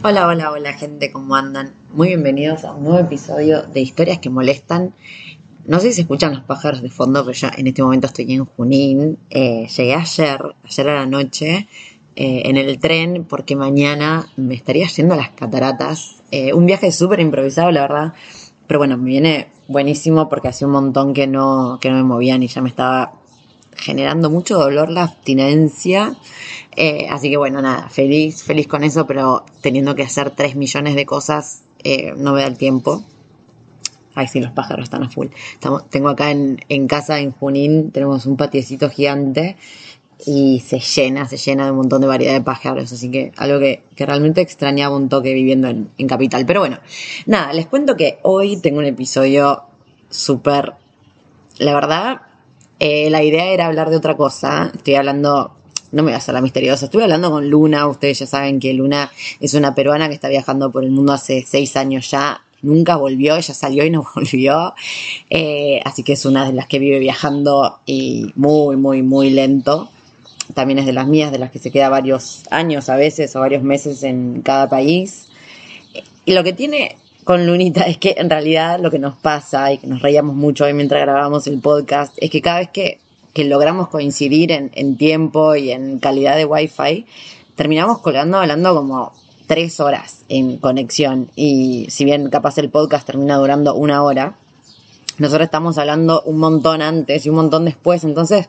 Hola, hola, hola gente, ¿cómo andan? Muy bienvenidos a un nuevo episodio de Historias que Molestan. No sé si se escuchan los pájaros de fondo, pero ya en este momento estoy en Junín. Eh, llegué ayer, ayer a la noche, eh, en el tren, porque mañana me estaría yendo a las cataratas. Eh, un viaje súper improvisado, la verdad. Pero bueno, me viene buenísimo porque hacía un montón que no, que no me movían y ya me estaba generando mucho dolor la abstinencia. Eh, así que bueno, nada, feliz, feliz con eso, pero teniendo que hacer 3 millones de cosas, eh, no me da el tiempo. Ay, sí, los pájaros están a full. Tengo acá en, en casa, en Junín, tenemos un patiecito gigante y se llena, se llena de un montón de variedad de pájaros, así que algo que, que realmente extrañaba un toque viviendo en, en, Capital. Pero bueno, nada, les cuento que hoy tengo un episodio súper, la verdad, eh, la idea era hablar de otra cosa, estoy hablando, no me voy a hacer la misteriosa, estuve hablando con Luna, ustedes ya saben que Luna es una peruana que está viajando por el mundo hace seis años ya, nunca volvió, ella salió y no volvió, eh, así que es una de las que vive viajando y muy, muy, muy lento. También es de las mías, de las que se queda varios años a veces o varios meses en cada país. Y lo que tiene con Lunita es que en realidad lo que nos pasa y que nos reíamos mucho hoy mientras grabamos el podcast es que cada vez que, que logramos coincidir en, en, tiempo y en calidad de wifi, terminamos colgando hablando como tres horas en conexión. Y si bien capaz el podcast termina durando una hora, nosotros estamos hablando un montón antes y un montón después, entonces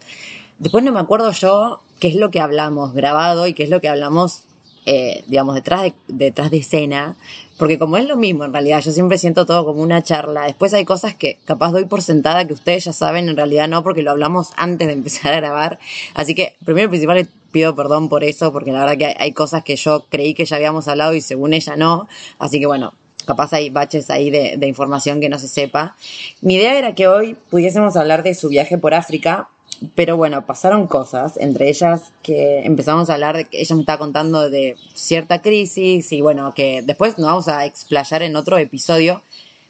después no me acuerdo yo qué es lo que hablamos grabado y qué es lo que hablamos eh, digamos, detrás de, detrás de escena, porque como es lo mismo en realidad, yo siempre siento todo como una charla. Después hay cosas que capaz doy por sentada que ustedes ya saben, en realidad no, porque lo hablamos antes de empezar a grabar. Así que, primero y principal, les pido perdón por eso, porque la verdad que hay, hay cosas que yo creí que ya habíamos hablado y según ella no. Así que bueno, capaz hay baches ahí de, de, información que no se sepa. Mi idea era que hoy pudiésemos hablar de su viaje por África, pero bueno, pasaron cosas, entre ellas que empezamos a hablar de que ella me estaba contando de cierta crisis y bueno, que después nos vamos a explayar en otro episodio,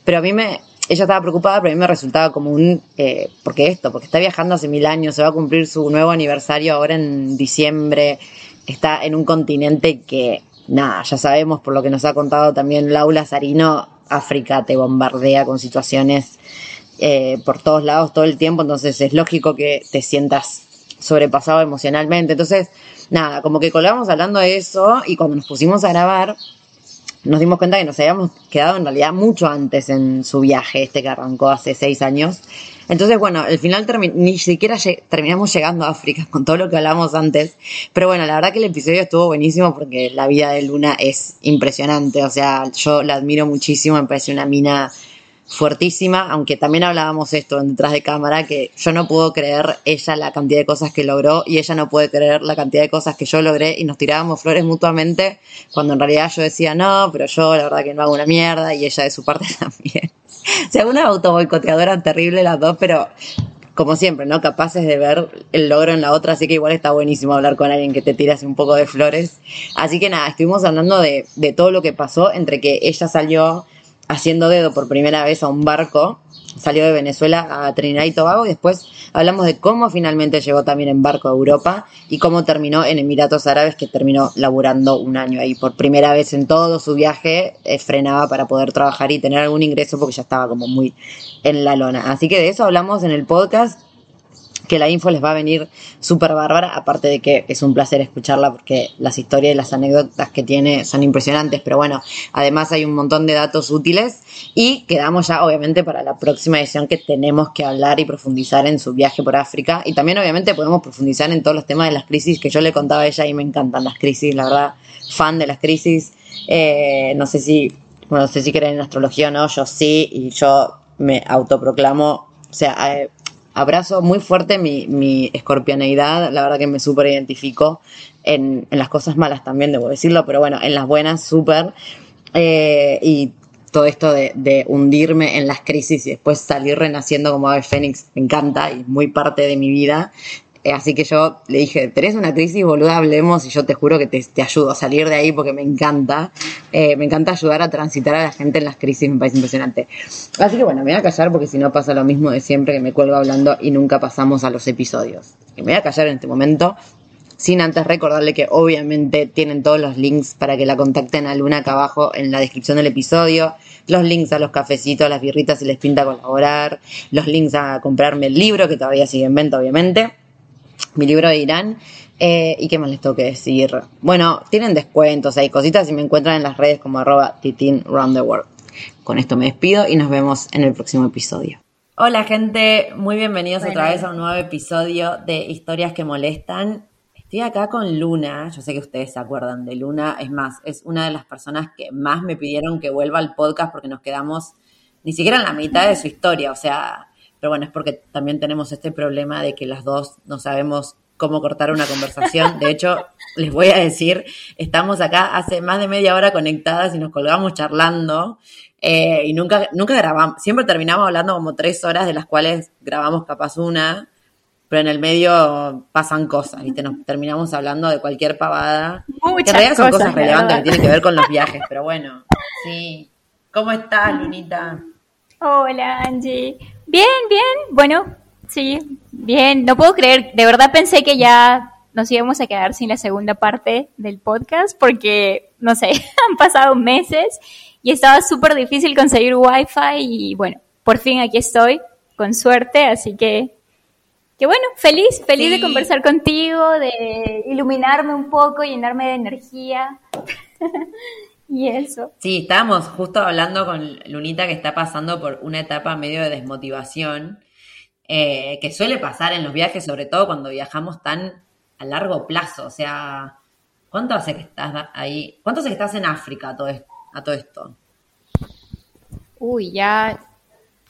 pero a mí me, ella estaba preocupada, pero a mí me resultaba como un, eh, porque esto, porque está viajando hace mil años, se va a cumplir su nuevo aniversario ahora en diciembre, está en un continente que, nada, ya sabemos por lo que nos ha contado también Laura Sarino, África te bombardea con situaciones eh, por todos lados todo el tiempo, entonces es lógico que te sientas sobrepasado emocionalmente. Entonces, nada, como que colgamos hablando de eso y cuando nos pusimos a grabar, nos dimos cuenta que nos habíamos quedado en realidad mucho antes en su viaje, este que arrancó hace seis años. Entonces, bueno, al final ni siquiera terminamos llegando a África con todo lo que hablamos antes. Pero bueno, la verdad que el episodio estuvo buenísimo porque la vida de Luna es impresionante. O sea, yo la admiro muchísimo, me parece una mina fuertísima, aunque también hablábamos esto detrás de cámara, que yo no puedo creer ella la cantidad de cosas que logró y ella no puede creer la cantidad de cosas que yo logré y nos tirábamos flores mutuamente cuando en realidad yo decía no, pero yo la verdad que no hago una mierda y ella de su parte también. o sea, una autoboicoteadora terrible las dos, pero como siempre, ¿no? Capaces de ver el logro en la otra, así que igual está buenísimo hablar con alguien que te tirase un poco de flores. Así que nada, estuvimos hablando de, de todo lo que pasó entre que ella salió haciendo dedo por primera vez a un barco. Salió de Venezuela a Trinidad y Tobago y después hablamos de cómo finalmente llegó también en barco a Europa y cómo terminó en Emiratos Árabes, que terminó laburando un año ahí. Por primera vez en todo su viaje eh, frenaba para poder trabajar y tener algún ingreso porque ya estaba como muy en la lona. Así que de eso hablamos en el podcast que la info les va a venir súper bárbara, aparte de que es un placer escucharla porque las historias y las anécdotas que tiene son impresionantes, pero bueno, además hay un montón de datos útiles y quedamos ya obviamente para la próxima edición que tenemos que hablar y profundizar en su viaje por África y también obviamente podemos profundizar en todos los temas de las crisis que yo le contaba a ella y me encantan las crisis, la verdad, fan de las crisis, eh, no sé si, bueno, no sé si creen en astrología o no, yo sí y yo me autoproclamo, o sea, eh, abrazo muy fuerte mi, mi la verdad que me súper identifico en, en, las cosas malas también, debo decirlo, pero bueno, en las buenas súper. Eh, y todo esto de, de, hundirme en las crisis y después salir renaciendo como ave fénix me encanta y muy parte de mi vida. Eh, así que yo le dije, tenés una crisis, boluda, hablemos y yo te juro que te, ayudo a salir de ahí porque me encanta. Eh, me encanta ayudar a transitar a la gente en las crisis, me parece impresionante. Así que bueno, me voy a callar porque si no pasa lo mismo de siempre que me cuelgo hablando y nunca pasamos a los episodios. Y me voy a callar en este momento. Sin antes recordarle que obviamente tienen todos los links para que la contacten a Luna acá abajo en la descripción del episodio. Los links a los cafecitos, a las birritas si les pinta colaborar. Los links a comprarme el libro que todavía sigue en venta, obviamente mi libro de Irán. Eh, ¿Y qué más les tengo que decir? Bueno, tienen descuentos, hay cositas y me encuentran en las redes como arroba titin round the world. Con esto me despido y nos vemos en el próximo episodio. Hola gente, muy bienvenidos bueno. otra vez a un nuevo episodio de Historias que Molestan. Estoy acá con Luna, yo sé que ustedes se acuerdan de Luna, es más, es una de las personas que más me pidieron que vuelva al podcast porque nos quedamos ni siquiera en la mitad de su historia, o sea, pero bueno, es porque también tenemos este problema de que las dos no sabemos cómo cortar una conversación. De hecho, les voy a decir, estamos acá hace más de media hora conectadas y nos colgamos charlando eh, y nunca, nunca grabamos, siempre terminamos hablando como tres horas, de las cuales grabamos capaz una, pero en el medio pasan cosas, ¿viste? Nos terminamos hablando de cualquier pavada. Muchas que en realidad son cosas relevantes ¿verdad? que tienen que ver con los viajes, pero bueno, sí. ¿Cómo estás, Lunita? Hola, Angie. Bien, bien. Bueno, sí, bien. No puedo creer, de verdad pensé que ya nos íbamos a quedar sin la segunda parte del podcast porque, no sé, han pasado meses y estaba súper difícil conseguir wifi y bueno, por fin aquí estoy, con suerte, así que, que bueno, feliz, feliz Sí. de conversar contigo, de iluminarme un poco, llenarme de energía y eso. Sí, estábamos justo hablando con Lunita que está pasando por una etapa medio de desmotivación, eh, que suele pasar en los viajes, sobre todo cuando viajamos tan a largo plazo. O sea, ¿cuánto hace que estás ahí? ¿Cuánto hace que estás en África a todo, es- a todo esto? Uy, ya,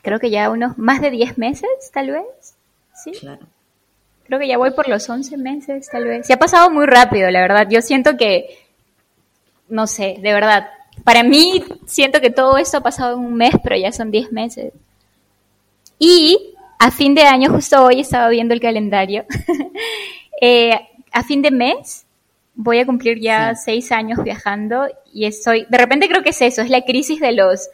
creo que ya unos más de 10 meses, tal vez. Sí, Claro. creo que ya voy por los 11 meses, tal vez. Se ha pasado muy rápido, la verdad. Yo siento que, no sé, de verdad. Para mí, siento que todo esto ha pasado en un mes, pero ya son 10 meses. Y a fin de año, justo hoy estaba viendo el calendario. Eh, a fin de mes voy a cumplir ya Sí. seis años viajando y estoy, de repente creo que es eso, es la crisis de los,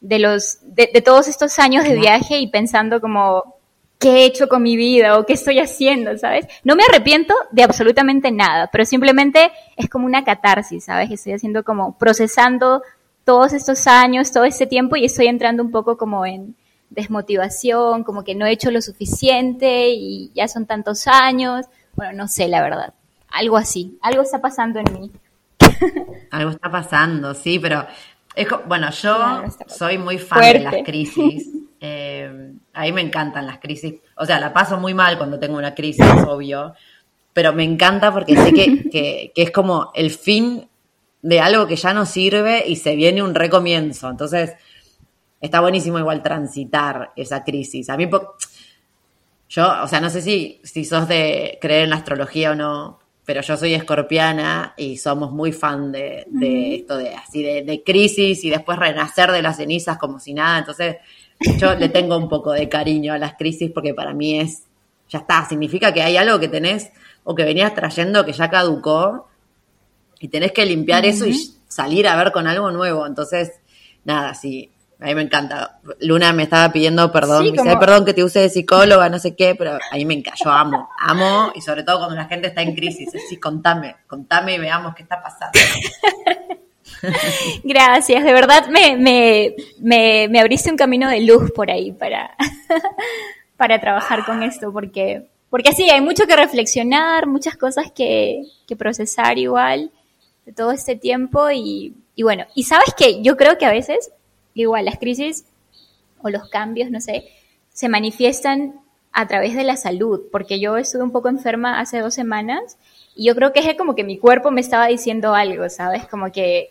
de los, de, de todos estos años de viaje y pensando como, ¿qué he hecho con mi vida o qué estoy haciendo, sabes? No me arrepiento de absolutamente nada, pero simplemente es como una catarsis, ¿sabes? Estoy haciendo como procesando todos estos años, todo este tiempo y estoy entrando un poco como en desmotivación, como que no he hecho lo suficiente y ya son tantos años. Bueno, no sé, la verdad. Algo así, algo está pasando en mí. Algo está pasando, sí, pero es bueno, yo soy muy fan de las Fuerte. crisis. A mí me encantan las crisis. O sea, la paso muy mal cuando tengo una crisis, obvio. Pero me encanta porque sé que, que, que es como el fin de algo que ya no sirve y se viene un recomienzo. Entonces, está buenísimo igual transitar esa crisis. A mí, yo, o sea, no sé si, si sos de creer en la astrología o no, pero yo soy escorpiana y somos muy fan de, de esto de así de, de crisis y después renacer de las cenizas como si nada. Entonces, yo le tengo un poco de cariño a las crisis porque para mí es, ya está, significa que hay algo que tenés o que venías trayendo que ya caducó y tenés que limpiar eso y salir a ver con algo nuevo. Entonces, nada, sí, a mí me encanta. Luna me estaba pidiendo perdón, Sí, me dice, como- "Ay, perdón que te use de psicóloga, no sé qué, pero a mí me encanta, yo amo, amo, y sobre todo cuando la gente está en crisis, sí, contame, contame y veamos qué está pasando. Gracias, de verdad me, me, me, me abriste un camino de luz por ahí para, para trabajar con esto, porque porque sí, hay mucho que reflexionar, muchas cosas que, que procesar igual de todo este tiempo y, y bueno, y sabes que yo creo que a veces, igual, las crisis o los cambios, no sé, se manifiestan a través de la salud, porque yo estuve un poco enferma hace dos semanas y yo creo que es como que mi cuerpo me estaba diciendo algo, ¿sabes? Como que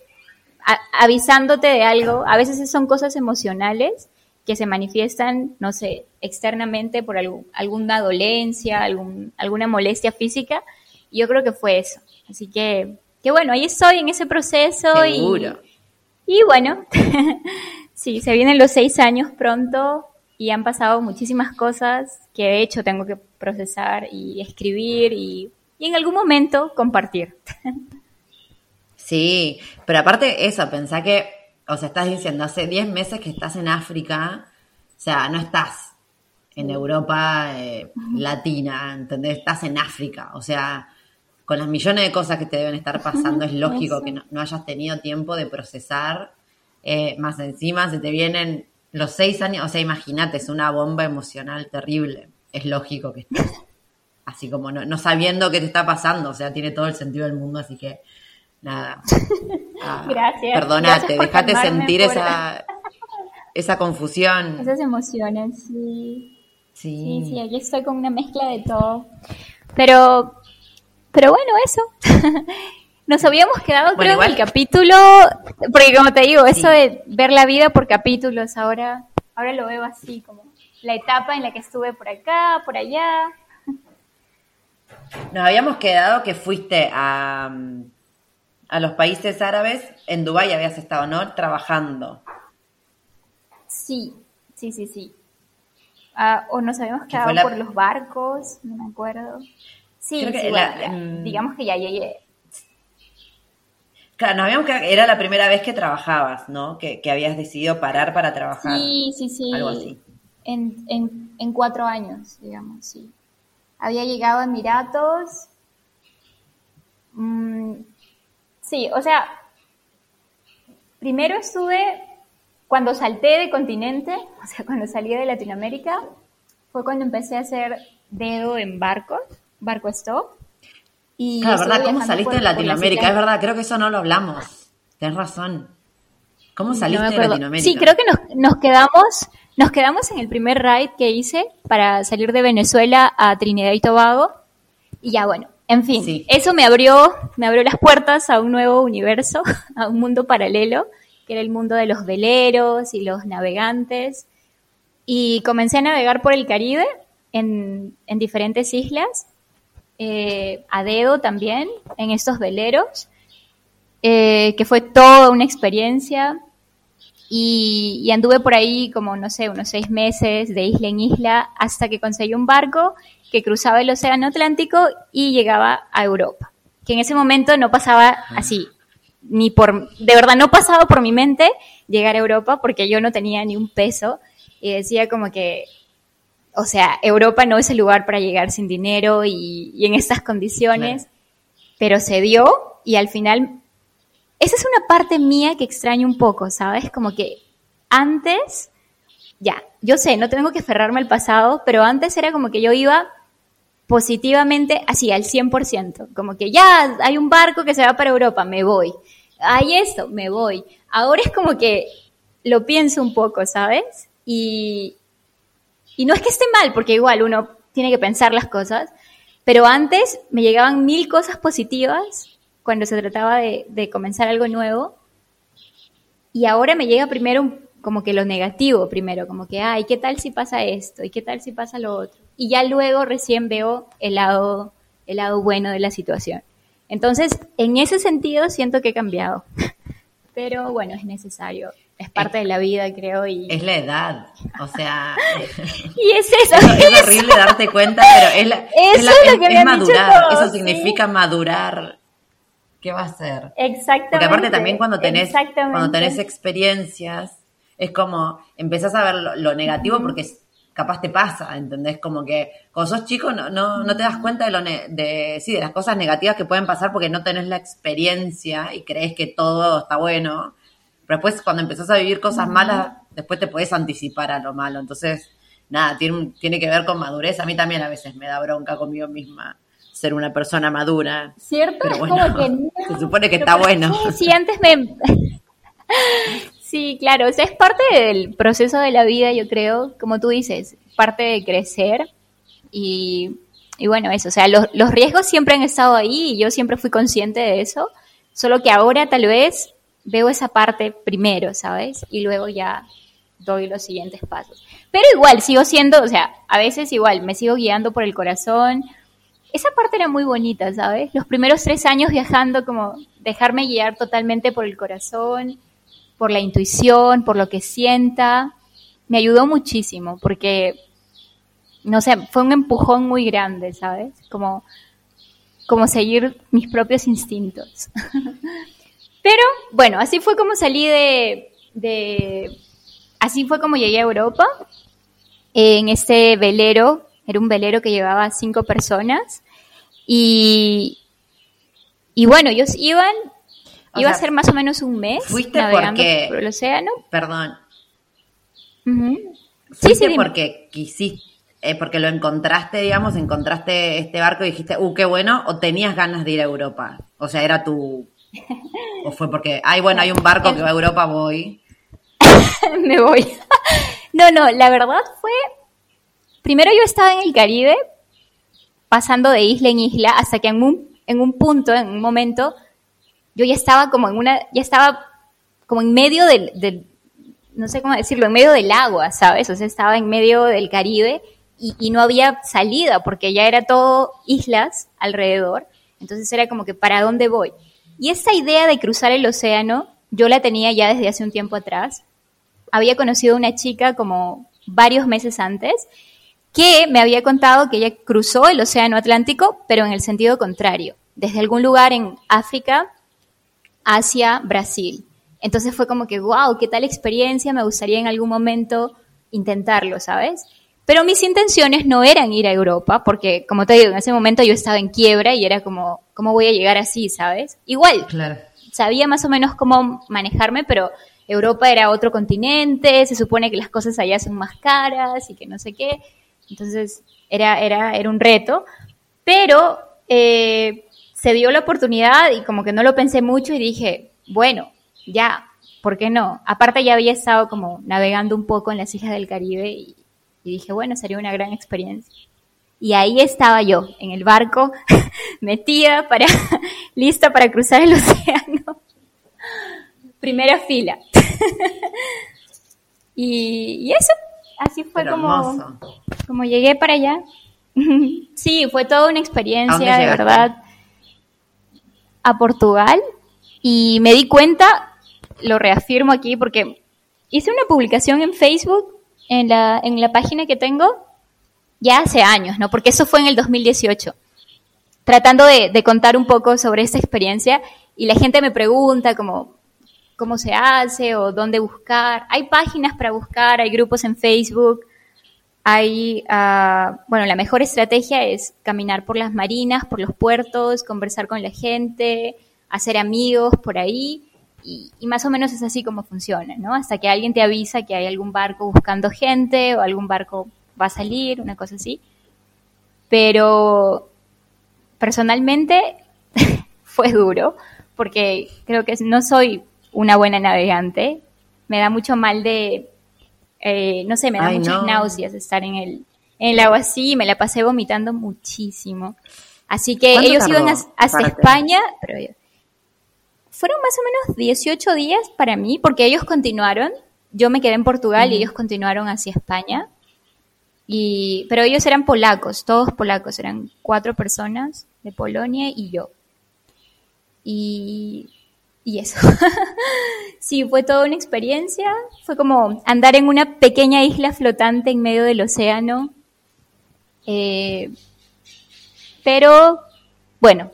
avisándote de algo, a veces son cosas emocionales que se manifiestan, no sé, externamente por alguna dolencia, algún, alguna molestia física, y yo creo que fue eso. Así que, que bueno, ahí estoy en ese proceso y, y bueno, sí, se vienen los seis años pronto y han pasado muchísimas cosas que de hecho tengo que procesar y escribir y, en algún momento compartir. Sí, pero aparte eso, pensá que, o sea, estás diciendo, hace 10 meses que estás en África, o sea, no estás en Europa eh, latina, ¿entendés? Estás en África, o sea, con las millones de cosas que te deben estar pasando, es lógico que no, hayas tenido tiempo de procesar, eh, más encima se te vienen los seis años, o sea, imagínate, es una bomba emocional terrible. Es lógico que estés así como no, sabiendo qué te está pasando, o sea, tiene todo el sentido del mundo, así que nada. Ah, Gracias. Perdónate, déjate sentir esa, esa confusión. Esas emociones, sí. Sí. sí. aquí estoy con una mezcla de todo. Pero, pero bueno, eso. Nos habíamos quedado, creo, en el capítulo, porque como te digo, eso de ver la vida por capítulos, ahora, ahora lo veo así, como la etapa en la que estuve por acá, por allá. Nos habíamos quedado que fuiste a, a los países árabes, en Dubái habías estado, ¿no? Trabajando. Sí, sí, sí, sí. Ah, o nos habíamos quedado por los barcos, no me acuerdo. Sí, sí mm, digamos que ya llegué. Claro, nos habíamos que era la primera vez que trabajabas, ¿no? Que, habías decidido parar para trabajar. Sí, sí, sí. Algo así. En, en, cuatro años, digamos, sí. Había llegado a Emiratos. Mm, sí, o sea, primero estuve, cuando salté de continente, o sea, cuando salí de Latinoamérica, fue cuando empecé a hacer dedo en barcos, barco stop. Y claro, ¿verdad? ¿Cómo saliste de Latinoamérica? Es verdad, creo que eso no lo hablamos. Tienes razón. ¿Cómo saliste de Latinoamérica? Sí, creo que nos, quedamos, nos quedamos en el primer ride que hice para salir de Venezuela a Trinidad y Tobago. Y ya bueno, en fin, eso me abrió, me abrió las puertas a un nuevo universo, a un mundo paralelo, que era el mundo de los veleros y los navegantes. Y comencé a navegar por el Caribe en, en diferentes islas eh, a dedo también en estos veleros, eh, que fue toda una experiencia. Y, anduve por ahí como, no sé, unos seis meses de isla en isla hasta que conseguí un barco que cruzaba el Océano Atlántico y llegaba a Europa. Que en ese momento no pasaba así, ni por, de verdad no pasaba por mi mente llegar a Europa porque yo no tenía ni un peso y decía como que o sea, Europa no es el lugar para llegar sin dinero y, en estas condiciones, pero se dio y al final, esa es una parte mía que extraño un poco, ¿sabes? Como que antes, ya, yo sé, no tengo que aferrarme al pasado, pero antes era como que yo iba positivamente así al 100%, como que ya hay un barco que se va para Europa, me voy. Hay esto, me voy. Ahora es como que lo pienso un poco, ¿sabes? Y, y no es que esté mal, porque igual uno tiene que pensar las cosas, pero antes me llegaban mil cosas positivas cuando se trataba de, comenzar algo nuevo. Y ahora me llega primero como que lo negativo primero, como que, ay, ¿qué tal si pasa esto? ¿Y qué tal si pasa lo otro? Y ya luego recién veo el lado, el lado bueno de la situación. Entonces, en ese sentido siento que he cambiado. Pero bueno, es necesario es parte de la vida, creo. Y... Es la edad, o sea... y es eso. Es, horrible darte cuenta, pero es, la, es, lo que madurar. eso significa madurar. ¿Qué va a ser? Exactamente. Porque aparte también cuando tenés, cuando tenés experiencias, es como, empezás a ver lo, negativo porque capaz te pasa, ¿entendés? Como que cuando sos chico no, no, no te das cuenta de, lo de, sí, de las cosas negativas que pueden pasar porque no tenés la experiencia y crees que todo está bueno pero después cuando empezás a vivir cosas malas, después te puedes anticipar a lo malo. Entonces, nada, tiene, tiene que ver con madurez. A mí también a veces me da bronca conmigo misma ser una persona madura. ¿Cierto? Pero bueno, se supone que está bueno. Sí, sí, antes me... sí, claro, o sea, es parte del proceso de la vida, yo creo, como tú dices, parte de crecer y, y bueno, eso, o sea, los, los riesgos siempre han estado ahí y yo siempre fui consciente de eso, solo que ahora tal vez veo esa parte primero, ¿sabes? Y luego ya doy los siguientes pasos. Pero igual, sigo siendo, o sea, a veces igual, me sigo guiando por el corazón. Esa parte era muy bonita, ¿sabes? Los primeros tres años viajando, como dejarme guiar totalmente por el corazón, por la intuición, por lo que sienta, me ayudó muchísimo, porque, no sé, fue un empujón muy grande, ¿sabes? Como, como seguir mis propios instintos. Pero bueno, así fue como salí de, así fue como llegué a Europa en este velero, era un velero que llevaba cinco personas y, y bueno, ellos iban, iba sea, a ser más o menos un mes fuiste navegando porque- por el océano. Perdón. Ujú. Sí, ¿Fuiste sí, porque quisiste, eh, porque lo encontraste, digamos, encontraste este barco y dijiste, uh, qué bueno, o tenías ganas de ir a Europa? O sea, era tu... O fue porque, ay, bueno, hay un barco que va a Europa, voy. me voy. no, no, la verdad fue, primero yo estaba en el Caribe, pasando de isla en isla, hasta que en un, en un punto, en un momento, yo ya estaba como en una, ya estaba como en medio del, no sé cómo decirlo, en medio del agua, ¿sabes? O sea, estaba en medio del Caribe y, y no había salida porque ya era todo islas alrededor. Entonces era como que, ¿para dónde voy? Y esta idea de cruzar el océano, yo la tenía ya desde hace un tiempo atrás. Había conocido a una chica como varios meses antes que me había contado que ella cruzó el océano Atlántico, pero en el sentido contrario, desde algún lugar en África hacia Brasil. Entonces fue como que, wow, qué tal experiencia, me gustaría en algún momento intentarlo, ¿sabes? Pero mis intenciones no eran ir a Europa, porque como te digo, en ese momento yo estaba en quiebra y era como, ¿cómo voy a llegar así, ¿sabes? Igual, Claro. sabía más o menos cómo manejarme, pero Europa era otro continente, se supone que las cosas allá son más caras y que no sé qué. Entonces era, era, era un reto, pero eh, se dio la oportunidad y como que no lo pensé mucho y dije, bueno, ya, ¿por qué no? Aparte ya había estado como navegando un poco en las islas del Caribe y, y dije, bueno, sería una gran experiencia. Y ahí estaba yo, en el barco, metida para, lista para cruzar el océano. Primera fila. y, y eso, así fue Pero como, hermoso. como llegué para allá. sí, fue toda una ¿A experiencia, de verdad, a Portugal. Y me di cuenta, lo reafirmo aquí, porque hice una publicación en Facebook, en la, en la página que tengo, ya hace años, ¿no? Porque eso fue en el 2018 tratando de, de contar un poco sobre esta experiencia y la gente me pregunta como cómo se hace o dónde buscar. Hay páginas para buscar, hay grupos en Facebook, hay, ah, bueno, la mejor estrategia es caminar por las marinas, por los puertos, conversar con la gente, hacer amigos por ahí y, y más o menos es así como funciona, ¿no? Hasta que alguien te avisa que hay algún barco buscando gente o algún barco va a salir, una cosa así. Pero personalmente fue duro porque creo que no soy una buena navegante. Me da mucho mal de, eh, no sé, me da Ay, muchas no. náuseas estar en el, en el agua así y me la pasé vomitando muchísimo. Así que ¿Cuánto ellos iban a- hacia para España, pero yo- fueron más o menos 18 días para mí porque ellos continuaron. Yo me quedé en Portugal y ellos continuaron hacia España. Y, pero ellos eran polacos, todos polacos, eran cuatro personas de Polonia y yo. Y, y eso. sí, fue toda una experiencia. Fue como andar en una pequeña isla flotante en medio del océano. Eh, pero, bueno,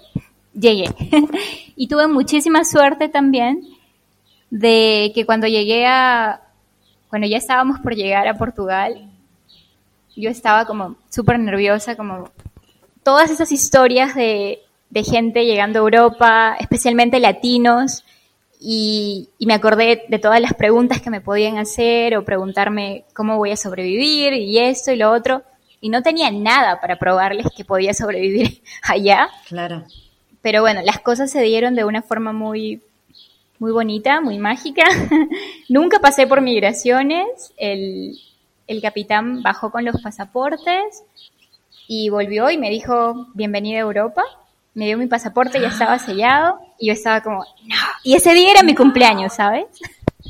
llegué. y tuve muchísima suerte también de que cuando llegué a, cuando ya estábamos por llegar a Portugal, yo estaba como súper nerviosa, como todas esas historias de, de gente llegando a Europa, especialmente latinos, y, y, me acordé de todas las preguntas que me podían hacer o preguntarme cómo voy a sobrevivir y esto y lo otro. Y no tenía nada para probarles que podía sobrevivir allá. Claro. Pero bueno, las cosas se dieron de una forma muy, muy bonita, muy mágica. Nunca pasé por migraciones. El, el capitán bajó con los pasaportes y volvió y me dijo, bienvenida a Europa. Me dio mi pasaporte, ya estaba sellado y yo estaba como, no. Y ese día era mi cumpleaños, ¿sabes?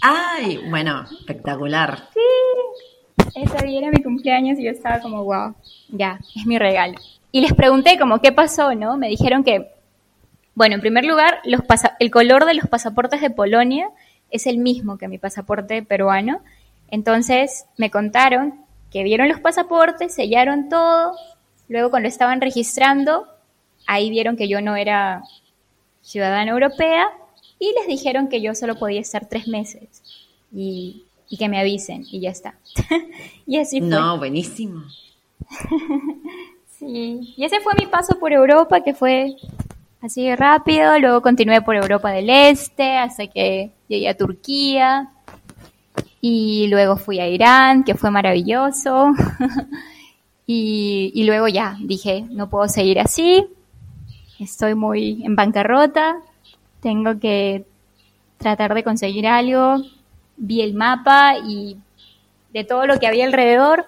Ay, bueno, espectacular. Sí, ese día era mi cumpleaños y yo estaba como, wow, ya, es mi regalo. Y les pregunté como, ¿qué pasó, no? Me dijeron que, bueno, en primer lugar, los el color de los pasaportes de Polonia es el mismo que mi pasaporte peruano. Entonces me contaron que vieron los pasaportes, sellaron todo, luego cuando estaban registrando, ahí vieron que yo no era ciudadana europea y les dijeron que yo solo podía estar tres meses y, que me avisen y ya está. y así fue. No, buenísimo. sí, y ese fue mi paso por Europa que fue así rápido, luego continué por Europa del Este hasta que llegué a Turquía y luego fui a Irán, que fue maravilloso. y, y, luego ya dije, no puedo seguir así, estoy muy en bancarrota, tengo que tratar de conseguir algo. Vi el mapa y de todo lo que había alrededor,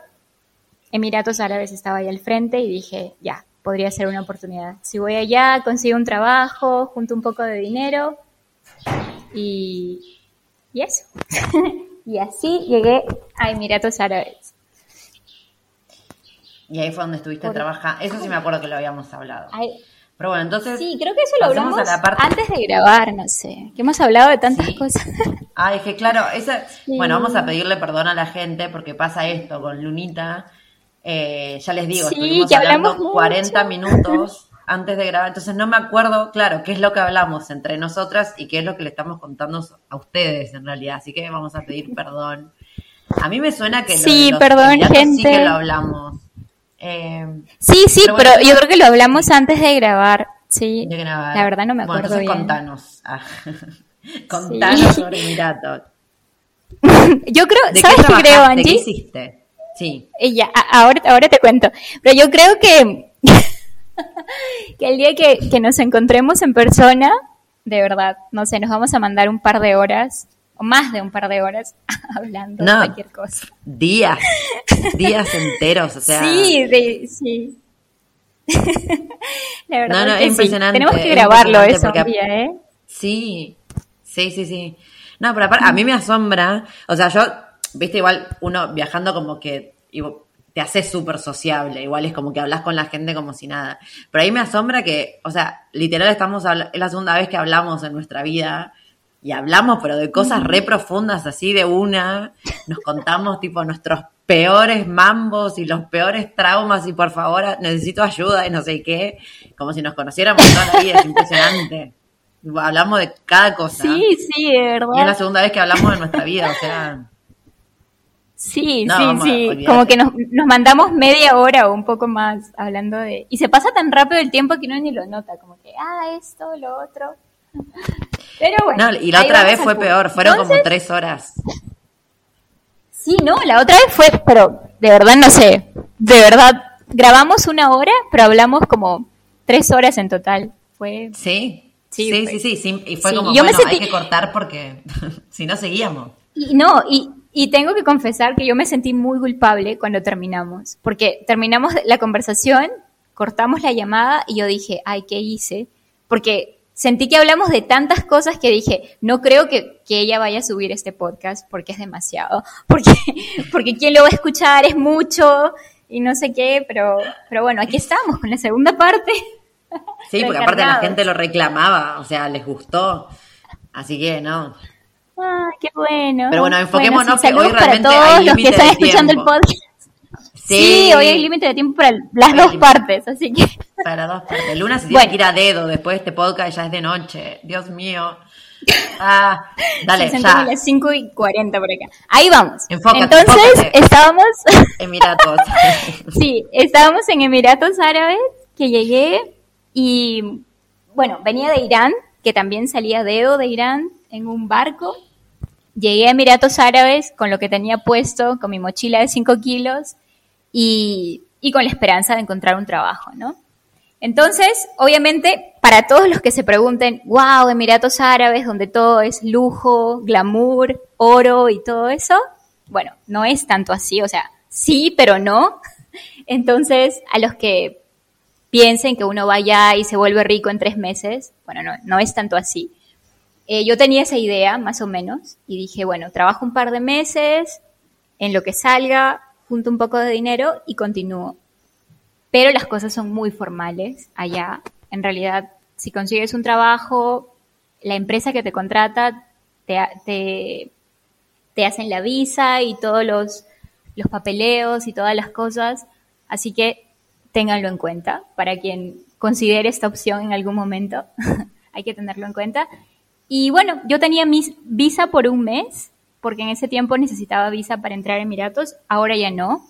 Emiratos Árabes estaba ahí al frente y dije, ya, podría ser una oportunidad. Si voy allá, consigo un trabajo, junto un poco de dinero y, y eso. y así llegué a Emiratos Árabes. Y ahí fue donde estuviste trabajando. Eso sí me acuerdo que lo habíamos hablado. Pero bueno, entonces. Sí, creo que eso lo hablamos antes de grabar, no sé. Que hemos hablado de tantas cosas. Ah, es que claro, esa, bueno, vamos a pedirle perdón a la gente porque pasa esto con Lunita. Eh, ya les digo, estuvimos hablando 40 minutos antes de grabar, entonces no me acuerdo, claro, qué es lo que hablamos entre nosotras y qué es lo que le estamos contando a ustedes en realidad. Así que vamos a pedir perdón. A mí me suena que sí, perdón, gente. sí que lo hablamos. Eh, sí, sí, pero, yo creo que lo hablamos antes de grabar. Sí, la verdad no me acuerdo bueno, entonces bien. contanos. Ah, contanos sobre Emiratos. yo creo, ¿sabes qué creo, Angie? ¿Qué hiciste? Sí. Ya, ahora, ahora te cuento. Pero yo creo que, que el día que, que nos encontremos en persona, de verdad, no sé, nos vamos a mandar un par de horas más de un par de horas hablando de cualquier cosa. Días, días enteros, o sea. Sí, sí. La verdad no, no, es impresionante. Tenemos que grabarlo eso día, ¿eh? Sí, sí, sí, sí. No, pero aparte, a mí me asombra, o sea, yo, viste, igual uno viajando como que te hace súper sociable, igual es como que hablas con la gente como si nada. Pero ahí me asombra que, o sea, literal estamos, es la segunda vez que hablamos en nuestra vida y hablamos, pero de cosas re profundas, así de una. Nos contamos, tipo, nuestros peores mambos y los peores traumas, y por favor, necesito ayuda y no sé qué. Como si nos conociéramos toda la vida, es impresionante. Hablamos de cada cosa. Sí, sí, de verdad. Y es la segunda vez que hablamos de nuestra vida, o sea. Sí, sí, sí. Como que nos, nos mandamos media hora o un poco más hablando de. Y se pasa tan rápido el tiempo que uno ni lo nota, como que, ah, esto, lo otro. Pero bueno. y la otra vez fue peor, fueron como tres horas. Sí, no, la otra vez fue, pero de verdad no sé, de verdad, grabamos una hora, pero hablamos como tres horas en total. Fue... Sí. Sí, sí, sí, y fue como, yo bueno, hay que cortar porque si no seguíamos. Y no, y, y tengo que confesar que yo me sentí muy culpable cuando terminamos, porque terminamos la conversación, cortamos la llamada y yo dije, ay, ¿qué hice? Porque sentí que hablamos de tantas cosas que dije, no creo que, que, ella vaya a subir este podcast porque es demasiado, porque, porque quien lo va a escuchar es mucho y no sé qué, pero, pero bueno, aquí estamos con la segunda parte. Sí, porque aparte la gente lo reclamaba, o sea, les gustó, así que no. Ah, qué bueno. Pero bueno, enfoquémonos que hoy realmente para todos los que están escuchando el podcast. Sí, hoy hay límite de tiempo para las dos partes, así que. Para dos partes. Luna se tiene que ir a dedo después de este podcast, ya es de noche. Dios mío. Ah, dale, ya. las 5 y 40 por acá. Ahí vamos. Entonces, estábamos. Emiratos. sí, estábamos en Emiratos Árabes, que llegué y. Bueno, venía de Irán, que también salía dedo de Irán. en un barco. Llegué a Emiratos Árabes con lo que tenía puesto, con mi mochila de 5 kilos y, con la esperanza de encontrar un trabajo, ¿no? Entonces, obviamente, para todos los que se pregunten, wow, Emiratos Árabes, donde todo es lujo, glamour, oro y todo eso, bueno, no es tanto así, o sea, sí, pero no. Entonces, a los que piensen que uno vaya y se vuelve rico en tres meses, bueno, no, no es tanto así. Eh, yo tenía esa idea, más o menos, y dije, bueno, trabajo un par de meses, en lo que salga, junto un poco de dinero y continúo pero las cosas son muy formales allá. En realidad, si consigues un trabajo, la empresa que te contrata te, te, hacen la visa y todos los, los papeleos y todas las cosas. Así que ténganlo en cuenta para quien considere esta opción en algún momento. Hay que tenerlo en cuenta. Y bueno, yo tenía mi visa por un mes, porque en ese tiempo necesitaba visa para entrar a Emiratos, ahora ya no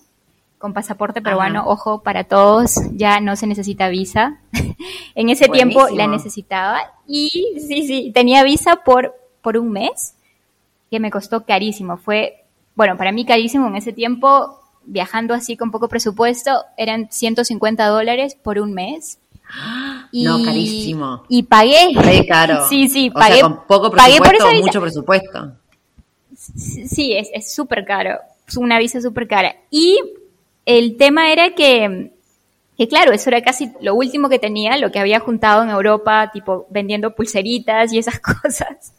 con pasaporte peruano, ojo, para todos ya no se necesita visa. en ese tiempo la necesitaba y sí, sí, tenía visa por, por un mes, que me costó carísimo. Fue, bueno, para mí carísimo en ese tiempo, viajando así con poco presupuesto, eran 150 dólares por un mes. Y, no, carísimo. Y pagué. Pagué caro. Sí, sí, pagué. con poco presupuesto pagué mucho presupuesto. Sí, es súper caro. Es una visa súper cara. Y el tema era que, que, claro, eso era casi lo último que tenía, lo que había juntado en Europa, tipo vendiendo pulseritas y esas cosas.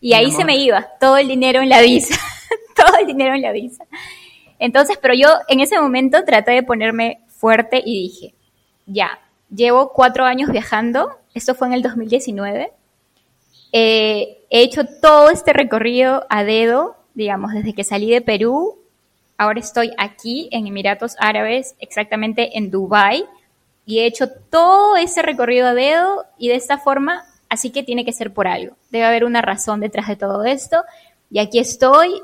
Y ahí se me iba todo el dinero en la visa, todo el dinero en la visa. Entonces, pero yo en ese momento traté de ponerme fuerte y dije, ya, llevo cuatro años viajando, esto fue en el 2019, eh, he hecho todo este recorrido a dedo, digamos, desde que salí de Perú Ahora estoy aquí en Emiratos Árabes, exactamente en Dubai, y he hecho todo ese recorrido a dedo y de esta forma, así que tiene que ser por algo. Debe haber una razón detrás de todo esto y aquí estoy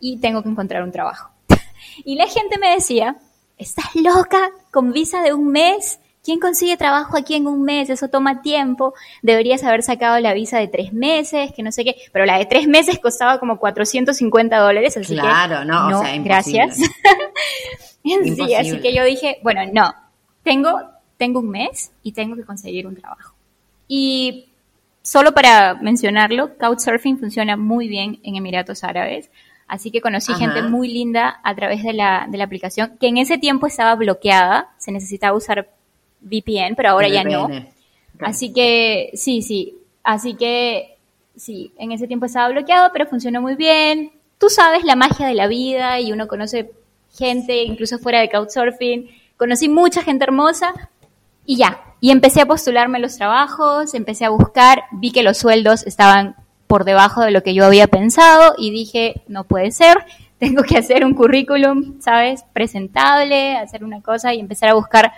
y tengo que encontrar un trabajo. y la gente me decía, ¿estás loca con visa de un mes? ¿Quién consigue trabajo aquí en un mes? Eso toma tiempo. Deberías haber sacado la visa de tres meses, que no sé qué. Pero la de tres meses costaba como 450 dólares, así claro, no, o sea, gracias. sí, así que yo dije, bueno, no, tengo, tengo un mes y tengo que conseguir un trabajo. Y solo para mencionarlo, Couchsurfing funciona muy bien en Emiratos Árabes. Así que conocí gente muy linda a través de la, de la aplicación, que en ese tiempo estaba bloqueada, se necesitaba usar VPN, pero ahora ya no. Así que, sí, sí. Así que, sí, en ese tiempo estaba bloqueado, pero funcionó muy bien. Tú sabes la magia de la vida y uno conoce gente, incluso fuera de Couchsurfing. Conocí mucha gente hermosa y ya. Y empecé a postularme los trabajos, empecé a buscar, vi que los sueldos estaban por debajo de lo que yo había pensado y dije, no puede ser, tengo que hacer un currículum, ¿sabes? Presentable, hacer una cosa y empezar a buscar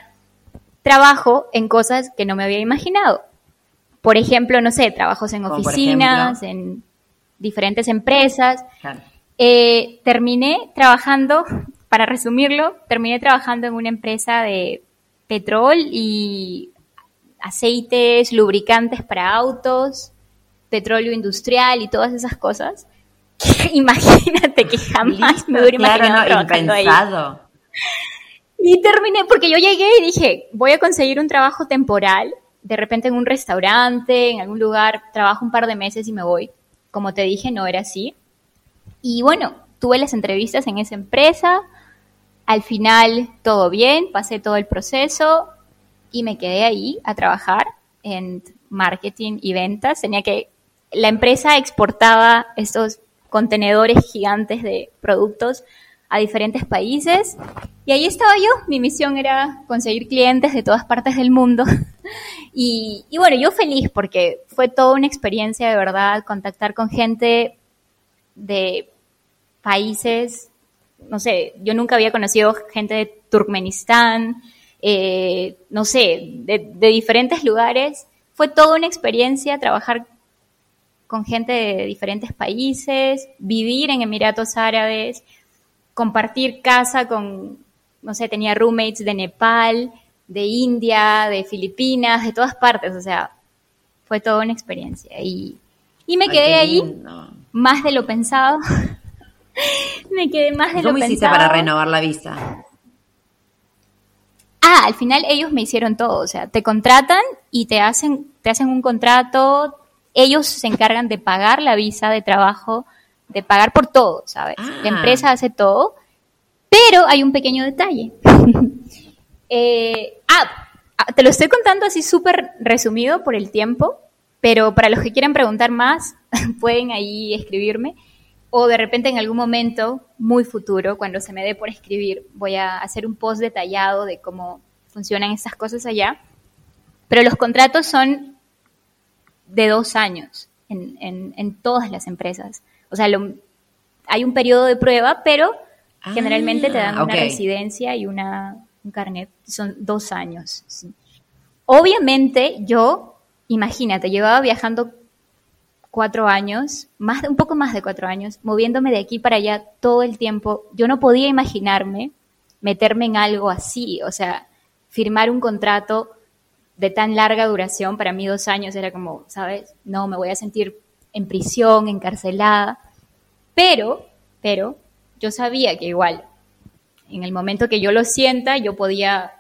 trabajo en cosas que no me había imaginado. Por ejemplo, no sé, trabajos en oficinas, en diferentes empresas. Eh, terminé trabajando, para resumirlo, terminé trabajando en una empresa de petróleo y aceites, lubricantes para autos, petróleo industrial y todas esas cosas. Imagínate que jamás me hubiera imaginado trabajando ahí. Y terminé, porque yo llegué y dije, voy a conseguir un trabajo temporal, de repente en un restaurante, en algún lugar, trabajo un par de meses y me voy. Como te dije, no era así. Y bueno, tuve las entrevistas en esa empresa, al final todo bien, pasé todo el proceso y me quedé ahí a trabajar en marketing y ventas. Tenía que, la empresa exportaba estos contenedores gigantes de productos a diferentes países y ahí estaba yo, mi misión era conseguir clientes de todas partes del mundo. Y, bueno, yo feliz porque fue toda una experiencia de verdad, contactar con gente de países, no sé, yo nunca había conocido gente de Turkmenistán, eh, no sé, de, de diferentes lugares. Fue toda una experiencia trabajar con gente de diferentes países, vivir en Emiratos Árabes, compartir casa con no sé, tenía roommates de Nepal, de India, de Filipinas, de todas partes, o sea, fue toda una experiencia. Y, Y me Ay, quedé qué ahí más de lo pensado. me quedé más de lo ¿Cómo hiciste pensado. para renovar la visa? Ah, al final ellos me hicieron todo, o sea, te contratan y te hacen, te hacen un contrato, ellos se encargan de pagar la visa de trabajo, de pagar por todo, ¿sabes? Ah. La empresa hace todo, pero hay un pequeño detalle. Eh, ah, ah, te lo estoy contando así súper resumido por el tiempo, pero para los que quieran preguntar más, pueden ahí escribirme. O de repente en algún momento muy futuro, cuando se me dé por escribir, voy a hacer un post detallado de cómo funcionan estas cosas allá. Pero los contratos son de dos años en, en- en todas las empresas. O sea, lo- hay un periodo de prueba, pero Ah, generalmente te dan una ok. residencia y una, un carnet. Son dos años. sí. Obviamente yo, imagínate, llevaba viajando cuatro años, más de, un poco más de cuatro años, moviéndome de aquí para allá todo el tiempo. Yo no podía imaginarme meterme en algo así, o sea, firmar un contrato de tan larga duración, para mí dos años era como, ¿sabes? No, me voy a sentir en prisión, encarcelada. Pero, pero, yo sabía que igual, en el momento que yo lo sienta, yo podía,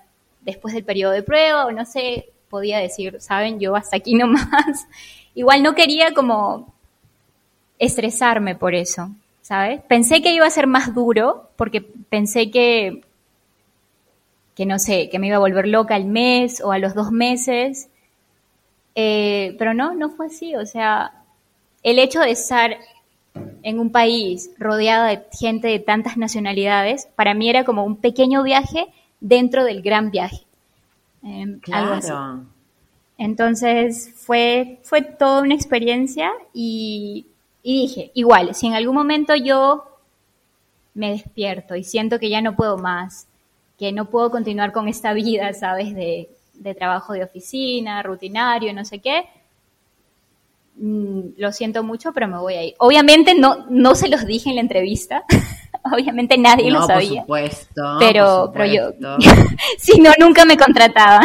después del periodo de prueba, o no sé, podía decir, saben, yo hasta aquí nomás. Igual no quería como estresarme por eso, ¿sabes? Pensé que iba a ser más duro, porque pensé que, que no sé, que me iba a volver loca al mes o a los dos meses. Eh, pero no, no fue así. O sea, el hecho de estar en un país rodeada de gente de tantas nacionalidades, para mí era como un pequeño viaje dentro del gran viaje. Eh, algo así. Claro. Entonces fue, fue toda una experiencia y, y dije, igual, si en algún momento yo me despierto y siento que ya no puedo más, que no puedo continuar con esta vida, ¿sabes? De, de trabajo de oficina, rutinario, no sé qué, mm, lo siento mucho, pero me voy a ir. Obviamente no, no se los dije en la entrevista, obviamente nadie no, lo por sabía, supuesto. pero, por pero yo, supuesto. si no, nunca me contrataba.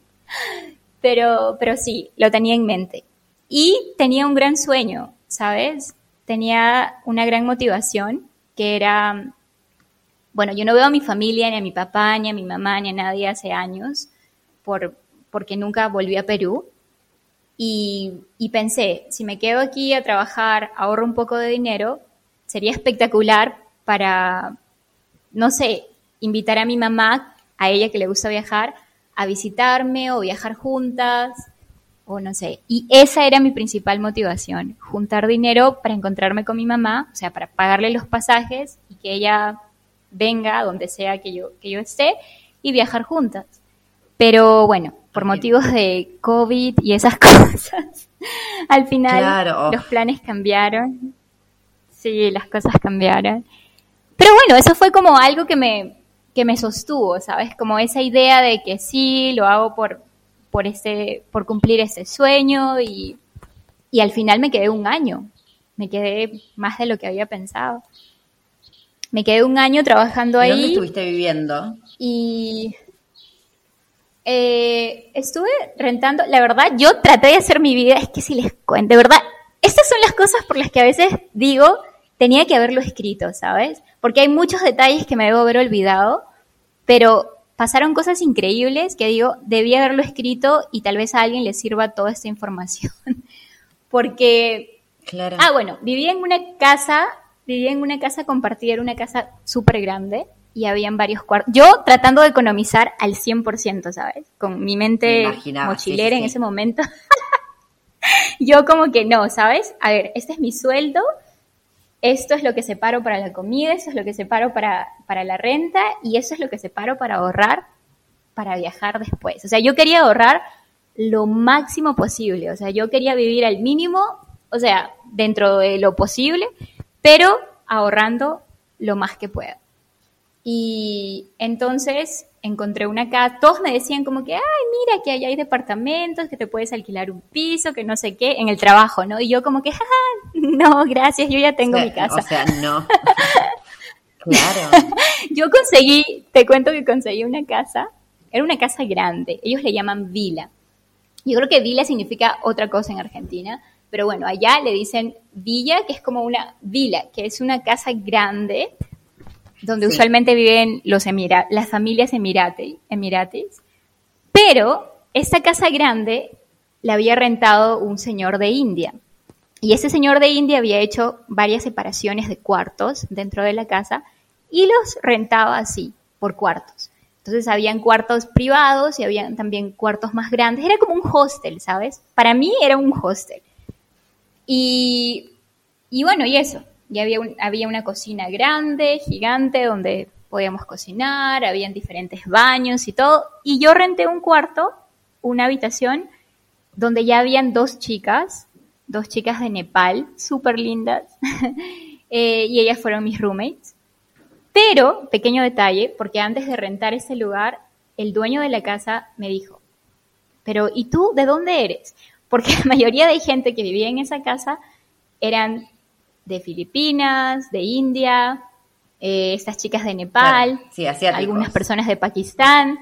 pero, pero sí, lo tenía en mente. Y tenía un gran sueño, ¿sabes? Tenía una gran motivación, que era, bueno, yo no veo a mi familia, ni a mi papá, ni a mi mamá, ni a nadie hace años, por, porque nunca volví a Perú. Y, pensé, si me quedo aquí a trabajar, ahorro un poco de dinero, sería espectacular para, no sé, invitar a mi mamá, a ella que le gusta viajar, a visitarme o viajar juntas, o no sé. Y esa era mi principal motivación, juntar dinero para encontrarme con mi mamá, o sea, para pagarle los pasajes y que ella venga donde sea que yo, que yo esté y viajar juntas. Pero bueno, por motivos de COVID y esas cosas, al final Claro. los planes cambiaron. Sí, las cosas cambiaron. Pero bueno, eso fue como algo que me, que me sostuvo, ¿sabes? Como esa idea de que sí, lo hago por, por, ese, por cumplir ese sueño y, y al final me quedé un año. Me quedé más de lo que había pensado. Me quedé un año trabajando ¿Y ahí. ¿Dónde estuviste viviendo? Y eh, estuve rentando, la verdad, yo traté de hacer mi vida, es que si les cuento, de verdad, estas son las cosas por las que a veces digo, tenía que haberlo escrito, ¿sabes? Porque hay muchos detalles que me debo haber olvidado, pero pasaron cosas increíbles que digo, debí haberlo escrito y tal vez a alguien le sirva toda esta información. Porque Claro. Ah, bueno, vivía en una casa, vivía en una casa compartida, era una casa súper grande y habían varios cuartos. Yo tratando de economizar al 100%, ¿sabes? Con mi mente Me mochilera sí, sí, en ese momento. Yo como que no, ¿sabes? A ver, este es mi sueldo, esto es lo que separo para la comida, esto es lo que separo para, para la renta y eso es lo que separo para ahorrar para viajar después. O sea, yo quería ahorrar lo máximo posible, o sea, yo quería vivir al mínimo, o sea, dentro de lo posible, pero ahorrando lo más que pueda. Y entonces encontré una casa, todos me decían como que, ay, mira, que allá hay departamentos, que te puedes alquilar un piso, que no sé qué, en el trabajo, ¿no? Y yo como que, "Ah, no, gracias, yo ya tengo O sea, mi casa. O sea, no. claro. Yo conseguí, te cuento que conseguí una casa, era una casa grande, ellos le llaman vila. Yo creo que vila significa otra cosa en Argentina, Pero bueno, allá le dicen villa, que es como una vila, que es una casa grande donde usualmente viven los emira las familias emirate, emirates. Pero esta casa grande la había rentado un señor de India. Y ese señor de India había hecho varias separaciones de cuartos dentro de la casa y los rentaba así, por cuartos. Entonces habían cuartos privados y habían también cuartos más grandes. Era como un hostel, ¿sabes? Para mí era un hostel. Y, y bueno, y eso. Y había, había una cocina grande, gigante, donde podíamos cocinar, habían diferentes baños y todo. Y yo renté un cuarto, una habitación, donde ya habían dos chicas, dos chicas de Nepal, súper lindas, eh, y ellas fueron mis roommates. Pero, pequeño detalle, porque antes de rentar ese lugar, el dueño de la casa me dijo, pero ¿y tú de dónde eres? Porque la mayoría de gente que vivía en esa casa eran de Filipinas, de India, eh, estas chicas de Nepal, algunas personas de Pakistán.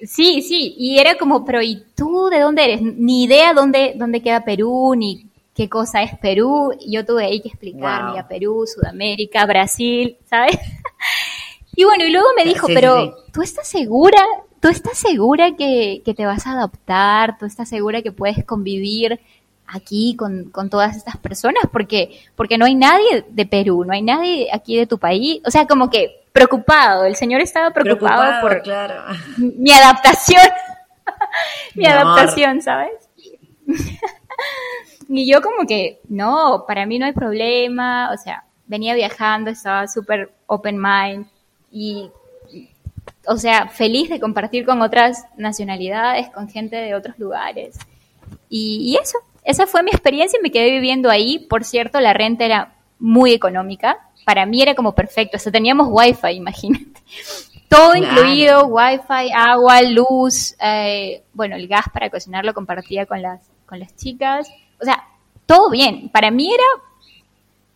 Sí, sí, y era como, pero ¿y tú de dónde eres? Ni idea dónde, dónde queda Perú, ni qué cosa es Perú. Yo tuve ahí que explicar, mira, Perú, Sudamérica, Brasil, ¿sabes? y bueno, y luego me dijo, pero ¿tú estás segura? ¿Tú estás segura que, que, te vas a adaptar? ¿Tú estás segura que puedes convivir aquí con, con, todas estas personas? Porque, porque no hay nadie de Perú, no hay nadie aquí de tu país. O sea, como que preocupado, el señor estaba preocupado, por mi adaptación, mi, adaptación, ¿sabes? y yo como que, no, para mí no hay problema, o sea, venía viajando, estaba súper open mind y, o sea, feliz de compartir con otras nacionalidades, con gente de otros lugares. Y, y eso, esa fue mi experiencia y me quedé viviendo ahí. Por cierto, la renta era muy económica, para mí era como perfecto. O sea, teníamos wifi, imagínate. Todo incluido, wifi, agua, luz, eh, bueno, el gas para cocinar lo compartía con las, con las chicas. O sea, todo bien. Para mí era,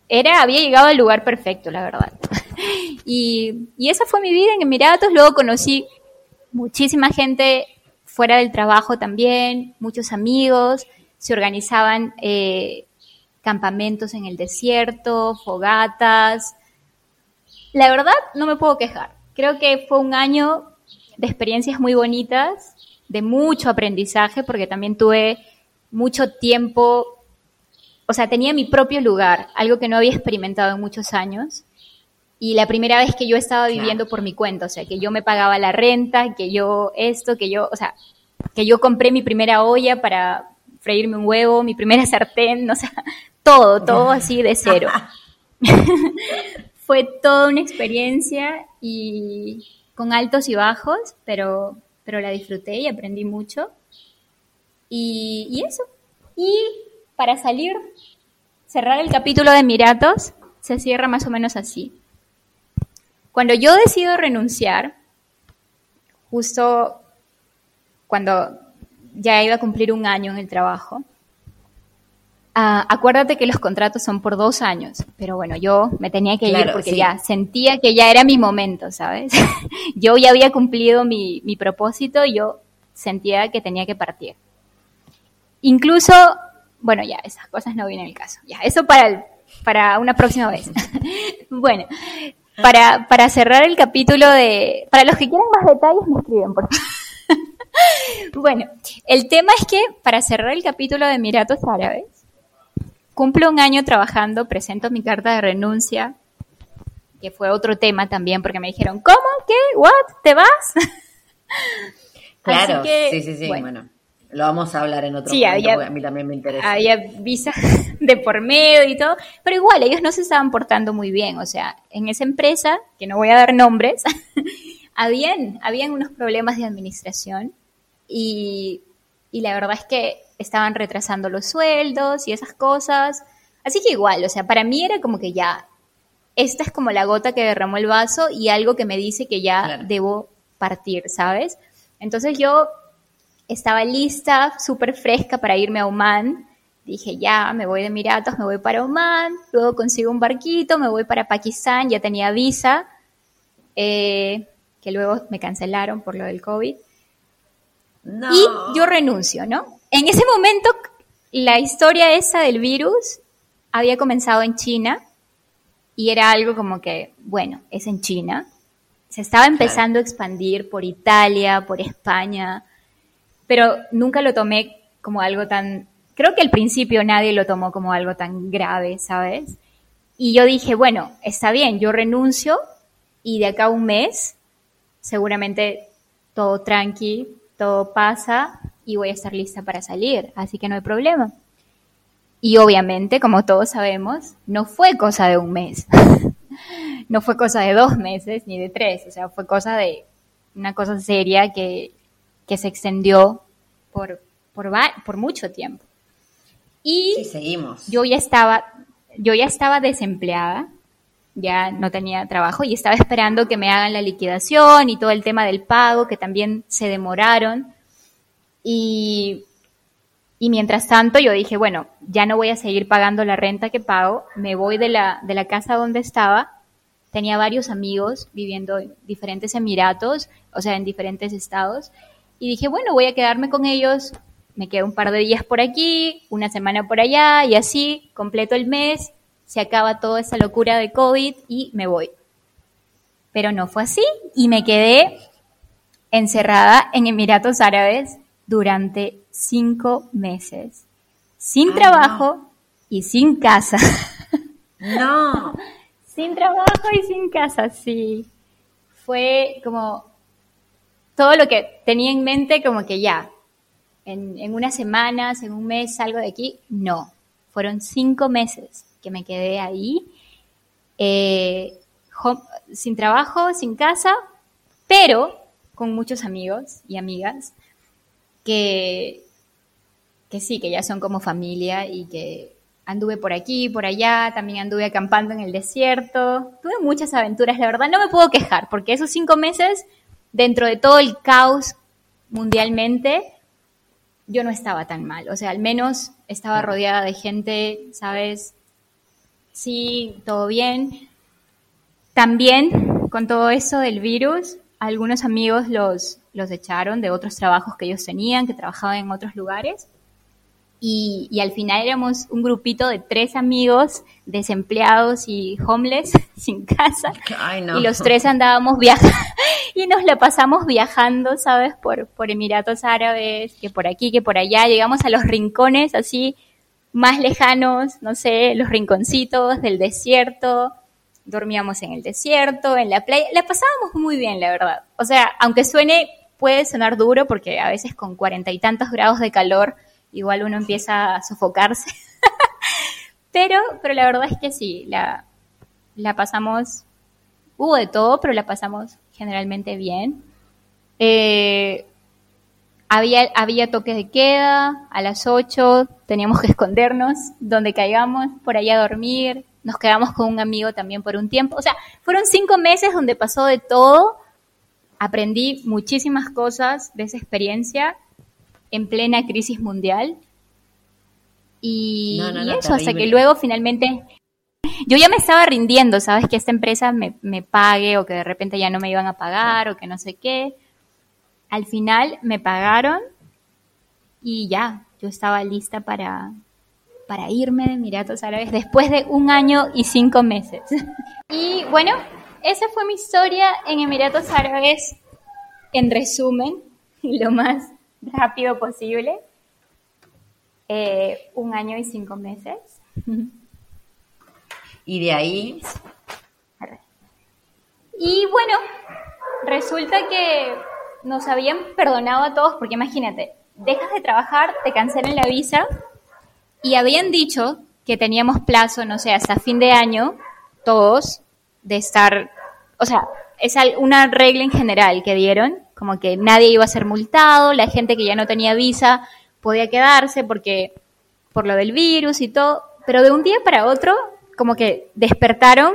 era, había llegado al lugar perfecto, la verdad. y, y esa fue mi vida en Emiratos. Luego conocí muchísima gente fuera del trabajo también, muchos amigos, se organizaban eh, campamentos en el desierto, fogatas. La verdad, no me puedo quejar. Creo que fue un año de experiencias muy bonitas, de mucho aprendizaje, porque también tuve mucho tiempo, o sea, tenía mi propio lugar, algo que no había experimentado en muchos años. Y la primera vez que yo estaba viviendo por mi cuenta, o sea, que yo me pagaba la renta, que yo esto, que yo, o sea, que yo compré mi primera olla para freírme un huevo, mi primera sartén, o sea, todo, todo así de cero. Fue toda una experiencia y con altos y bajos, pero, pero la disfruté y aprendí mucho. Y, eso. Y para salir, cerrar el capítulo de Emiratos, se cierra más o menos así. Cuando yo decido renunciar, justo cuando ya iba a cumplir un año en el trabajo, Ah, acuérdate que los contratos son por dos años, pero bueno, yo me tenía que ir porque ya sentía que ya era mi momento, ¿sabes? yo ya había cumplido mi, mi propósito y yo sentía que tenía que partir. Incluso, bueno, ya, esas cosas no vienen el caso. Ya, eso para, para una próxima vez. bueno, para, para cerrar el capítulo de... Para los que quieran más detalles, me escriben, por favor. Bueno, el tema es que para cerrar el capítulo de Emiratos Árabes, Cumplo un año trabajando, presento mi carta de renuncia, que fue otro tema también, porque me dijeron, ¿cómo? ¿Qué? ¿What? ¿Te vas? Claro, sí, sí, sí, bueno. Lo vamos a hablar en otro sí, momento, había, a mí también me interesa. Había visas de por medio y todo, pero igual ellos no se estaban portando muy bien, o sea, en esa empresa, que no voy a dar nombres, habían, habían unos problemas de administración y, y la verdad es que estaban retrasando los sueldos y esas cosas. Así que igual, o sea, para mí era como que ya, esta es como la gota que derramó el vaso y algo que me dice que ya debo partir, ¿sabes? Entonces yo estaba lista, súper fresca para irme a Oman. Dije, ya, me voy de Emiratos, me voy para Oman, luego consigo un barquito, me voy para Pakistán, ya tenía visa, eh, que luego me cancelaron por lo del COVID. Y yo renuncio, ¿no? En ese momento, la historia esa del virus había comenzado en China y era algo como que, bueno, es en China. Se estaba empezando a expandir por Italia, por España, pero nunca lo tomé como algo tan, creo que al principio nadie lo tomó como algo tan grave, ¿sabes? Y yo dije, bueno, está bien, yo renuncio y de acá a un mes seguramente todo tranqui, todo pasa y voy a estar lista para salir, así que no hay problema. Y obviamente, como todos sabemos, no fue cosa de un mes, no fue cosa de dos meses ni de tres, o sea, fue cosa de una cosa seria que, que se extendió por, por, por mucho tiempo. Y seguimos. yo ya estaba, yo ya estaba desempleada, ya no tenía trabajo y estaba esperando que me hagan la liquidación y todo el tema del pago, que también se demoraron. Y, y mientras tanto yo dije, bueno, ya no voy a seguir pagando la renta que pago, me voy de la, de la casa donde estaba. Tenía varios amigos viviendo en diferentes emiratos, o sea, en diferentes estados. Y dije, bueno, voy a quedarme con ellos, me quedo un par de días por aquí, una semana por allá y así, completo el mes se acaba toda esa locura de COVID y me voy. Pero no fue así y me quedé encerrada en Emiratos Árabes durante cinco meses, sin trabajo y sin casa. No. sin trabajo y sin casa, sí. Fue como todo lo que tenía en mente, como que ya, en, en unas semanas, en un mes salgo de aquí. No, fueron cinco meses que me quedé ahí, eh, sin trabajo, sin casa, pero con muchos amigos y amigas que, que sí, que ya son como familia y que anduve por aquí, por allá, también anduve acampando en el desierto, tuve muchas aventuras, la verdad no me puedo quejar, porque esos cinco meses, dentro de todo el caos mundialmente, yo no estaba tan mal, o sea, al menos estaba rodeada de gente, ¿sabes? Sí, todo bien. También con todo eso del virus, algunos amigos los, los echaron de otros trabajos que ellos tenían, que trabajaban en otros lugares. Y, y, al final éramos un grupito de tres amigos desempleados y homeless sin casa. Y los tres andábamos viajando y nos la pasamos viajando, ¿sabes? Por, por Emiratos Árabes, que por aquí, que por allá. Llegamos a los rincones así más lejanos, no sé, los rinconcitos del desierto, dormíamos en el desierto, en la playa, la pasábamos muy bien, la verdad. O sea, aunque suene, puede sonar duro porque a veces con cuarenta y tantos grados de calor, igual uno empieza a sofocarse. pero, pero la verdad es que sí, la, la pasamos, hubo de todo, pero la pasamos generalmente bien. Eh, había, había toques de queda a las 8, teníamos que escondernos donde caigamos, por allá a dormir, nos quedamos con un amigo también por un tiempo. O sea, fueron cinco meses donde pasó de todo, aprendí muchísimas cosas de esa experiencia en plena crisis mundial. Y, eso, hasta que luego finalmente yo ya me estaba rindiendo, ¿sabes? Que esta empresa me, me, pague o que de repente ya no me iban a pagar o que no sé qué. Al final me pagaron y ya, yo estaba lista para, para irme de Emiratos Árabes después de un año y cinco meses. y bueno, esa fue mi historia en Emiratos Árabes en resumen, lo más rápido posible. Eh, un año y cinco meses. y de ahí... Y bueno, resulta que nos habían perdonado a todos, porque imagínate, dejas de trabajar, te cancelan la visa y habían dicho que teníamos plazo, no sé, hasta fin de año, todos, de estar, o sea, es una regla en general que dieron, como que nadie iba a ser multado, la gente que ya no tenía visa podía quedarse porque por lo del virus y todo, pero de un día para otro, como que despertaron,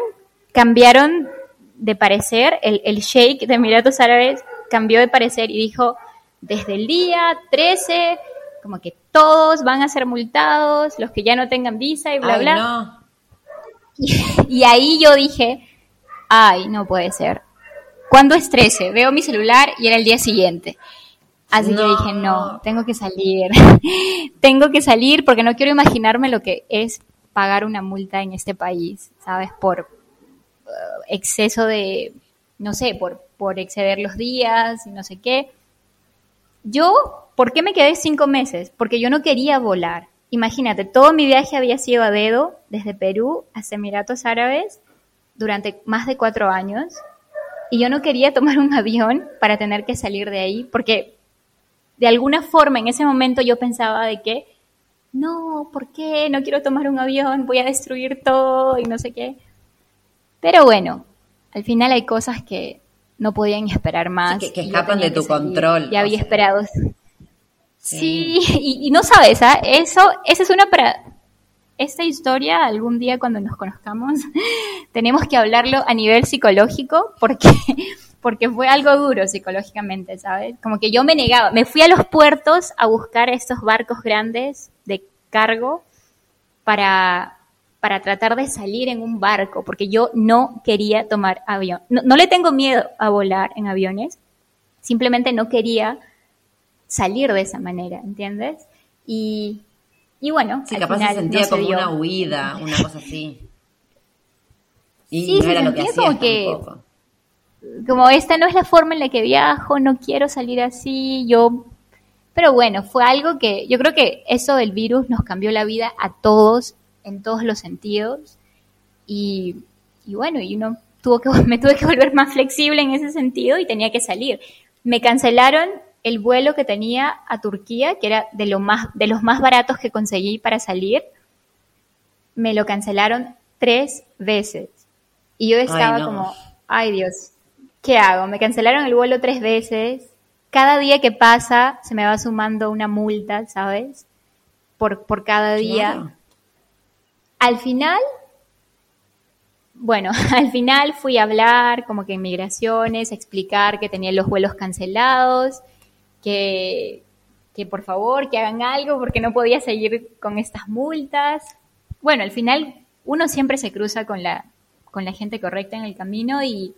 cambiaron de parecer, el, el de Emiratos Árabes cambió de parecer y dijo, desde el día 13, como que todos van a ser multados, los que ya no tengan visa y bla, bla. Y, ahí yo dije, ay, no puede ser. ¿Cuándo es 13? Veo mi celular y era el día siguiente. Así que dije, no, tengo que salir. tengo que salir porque no quiero imaginarme lo que es pagar una multa en este país, ¿sabes? Por uh, exceso de, no sé, por, por exceder los días y no sé qué. Yo, ¿por qué me quedé cinco meses? Porque yo no quería volar. Imagínate, todo mi viaje había sido a dedo, desde Perú hasta Emiratos Árabes, durante más de cuatro años. Y yo no quería tomar un avión para tener que salir de ahí, porque de alguna forma en ese momento yo pensaba de que, no, ¿por qué? No quiero tomar un avión, voy a destruir todo y no sé qué. Pero bueno, al final hay cosas que no podían esperar más. que, escapan de tu control. Ya había esperado. Sí, y, no sabes, ¿ah? Eso, esa es una para... Esta historia, algún día cuando nos conozcamos, tenemos que hablarlo a nivel psicológico porque porque fue algo duro psicológicamente, ¿sabes? Como que yo me negaba, me fui a los puertos a buscar estos barcos grandes de cargo para, para tratar de salir en un barco, porque yo no quería tomar avión. No, le tengo miedo a volar en aviones, simplemente no quería salir de esa manera, ¿entiendes? Y, y bueno, sí, capaz se sentía como una huida, una cosa así. Y sí, no era lo que hacía que, como esta no es la forma en la que viajo, no quiero salir así, yo... Pero bueno, fue algo que yo creo que eso del virus nos cambió la vida a todos, en todos los sentidos. Y, bueno, y uno tuvo que, me tuve que volver más flexible en ese sentido y tenía que salir. Me cancelaron el vuelo que tenía a Turquía, que era de, lo más, de los más baratos que conseguí para salir. Me lo cancelaron tres veces. Y yo estaba como, ay Dios, ¿qué hago? Me cancelaron el vuelo tres veces. Cada día que pasa se me va sumando una multa, ¿sabes? Por, por cada día. Al final, bueno, al final fui a hablar como que en migraciones, explicar que tenía los vuelos cancelados, que, que por favor que hagan algo porque no podía seguir con estas multas. Bueno, al final uno siempre se cruza con la, con la gente correcta en el camino y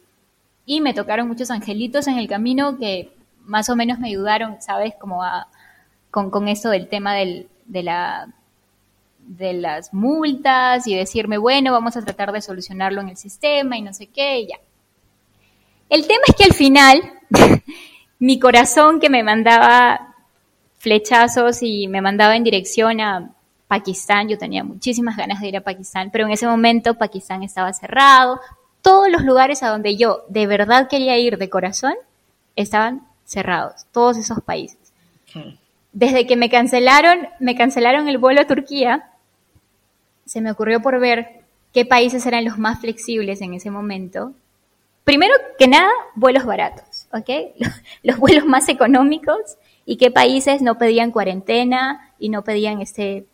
y me tocaron muchos angelitos en el camino que más o menos me ayudaron, ¿sabes? Como a, con, con eso del tema del, de, la, de las multas y decirme, bueno, vamos a tratar de solucionarlo en el sistema y no sé qué, y ya. El tema es que al final, mi corazón que me mandaba flechazos y me mandaba en dirección a Pakistán, yo tenía muchísimas ganas de ir a Pakistán, pero en ese momento Pakistán estaba cerrado, todos los lugares a donde yo de verdad quería ir de corazón estaban cerrados, todos esos países. Desde que me cancelaron, me cancelaron el vuelo a Turquía, se me ocurrió por ver qué países eran los más flexibles en ese momento. Primero que nada, vuelos baratos, ¿ok? Los, vuelos más económicos y qué países no pedían cuarentena y no pedían este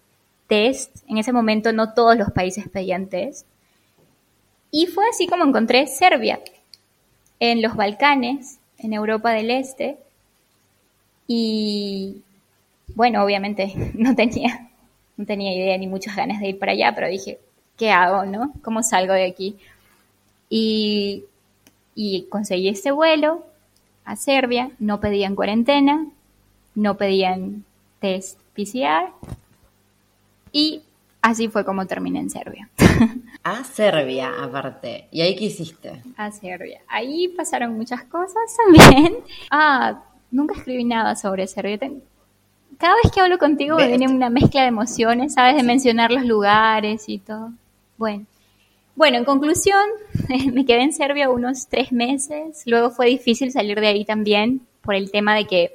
test. En ese momento no todos los países pedían test. Y fue así como encontré Serbia, en los Balcanes, en Europa del Este. Y bueno, obviamente no tenía, no tenía idea ni muchas ganas de ir para allá, pero dije, ¿qué hago, no? ¿Cómo salgo de aquí? Y, y conseguí este vuelo a Serbia, no pedían cuarentena, no pedían test PCR y así fue como terminé en Serbia. A Serbia, aparte. ¿Y ahí qué hiciste? A Serbia. Ahí pasaron muchas cosas también. Ah, nunca escribí nada sobre Serbia. Cada vez que hablo contigo me viene una mezcla de emociones, ¿sabes? De mencionar los lugares y todo. Bueno. Bueno, en conclusión, me quedé en Serbia unos tres meses. Luego fue difícil salir de ahí también por el tema de que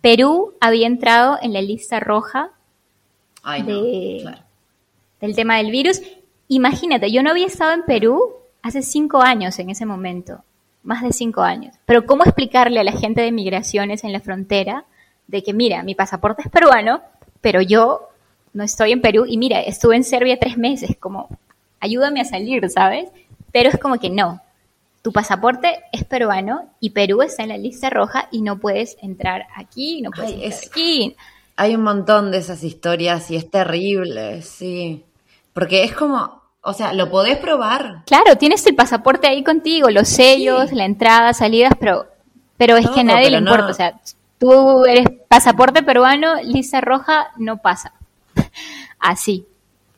Perú había entrado en la lista roja de, del tema del virus Imagínate, yo no había estado en Perú hace cinco años en ese momento, más de cinco años. Pero ¿cómo explicarle a la gente de migraciones en la frontera de que, mira, mi pasaporte es peruano, pero yo no estoy en Perú y mira, estuve en Serbia tres meses, como, ayúdame a salir, ¿sabes? Pero es como que no, tu pasaporte es peruano y Perú está en la lista roja y no puedes entrar aquí, no puedes entrar aquí. Hay un montón de esas historias y es terrible, sí. Porque es como, o sea, lo podés probar. Claro, tienes el pasaporte ahí contigo, los sellos, la entrada, salidas, pero, pero es que a nadie le importa. O sea, tú eres pasaporte peruano, lista roja, no pasa. Así.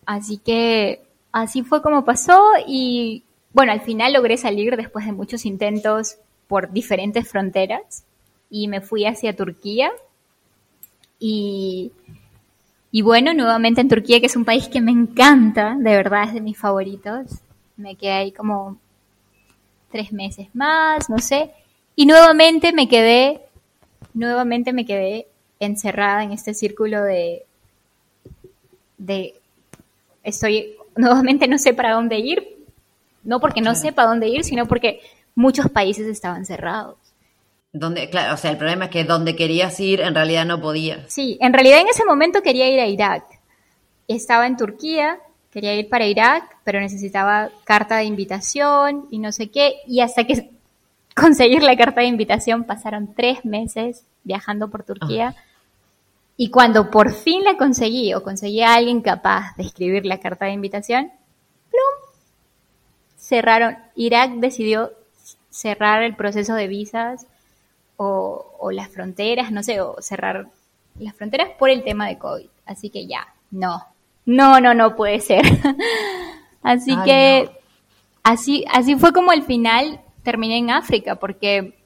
Así que así fue como pasó y bueno, al final logré salir después de muchos intentos por diferentes fronteras y me fui hacia Turquía y, y bueno, nuevamente en Turquía, que es un país que me encanta, de verdad es de mis favoritos. Me quedé ahí como tres meses más, no sé. Y nuevamente me quedé, nuevamente me quedé encerrada en este círculo de, de, estoy, nuevamente no sé para dónde ir. No porque no sepa dónde ir, sino porque muchos países estaban cerrados. Donde, claro, o sea, el problema es que donde querías ir en realidad no podías. Sí, en realidad en ese momento quería ir a Irak. Estaba en Turquía, quería ir para Irak, pero necesitaba carta de invitación y no sé qué. Y hasta que conseguir la carta de invitación pasaron tres meses viajando por Turquía. Y cuando por fin la conseguí o conseguí a alguien capaz de escribir la carta de invitación, ¡plum! cerraron. Irak decidió cerrar el proceso de visas o, las fronteras, no sé, o cerrar las fronteras por el tema de COVID. Así que ya, no, no, no, no puede ser. así que así, así fue como al final terminé en África, porque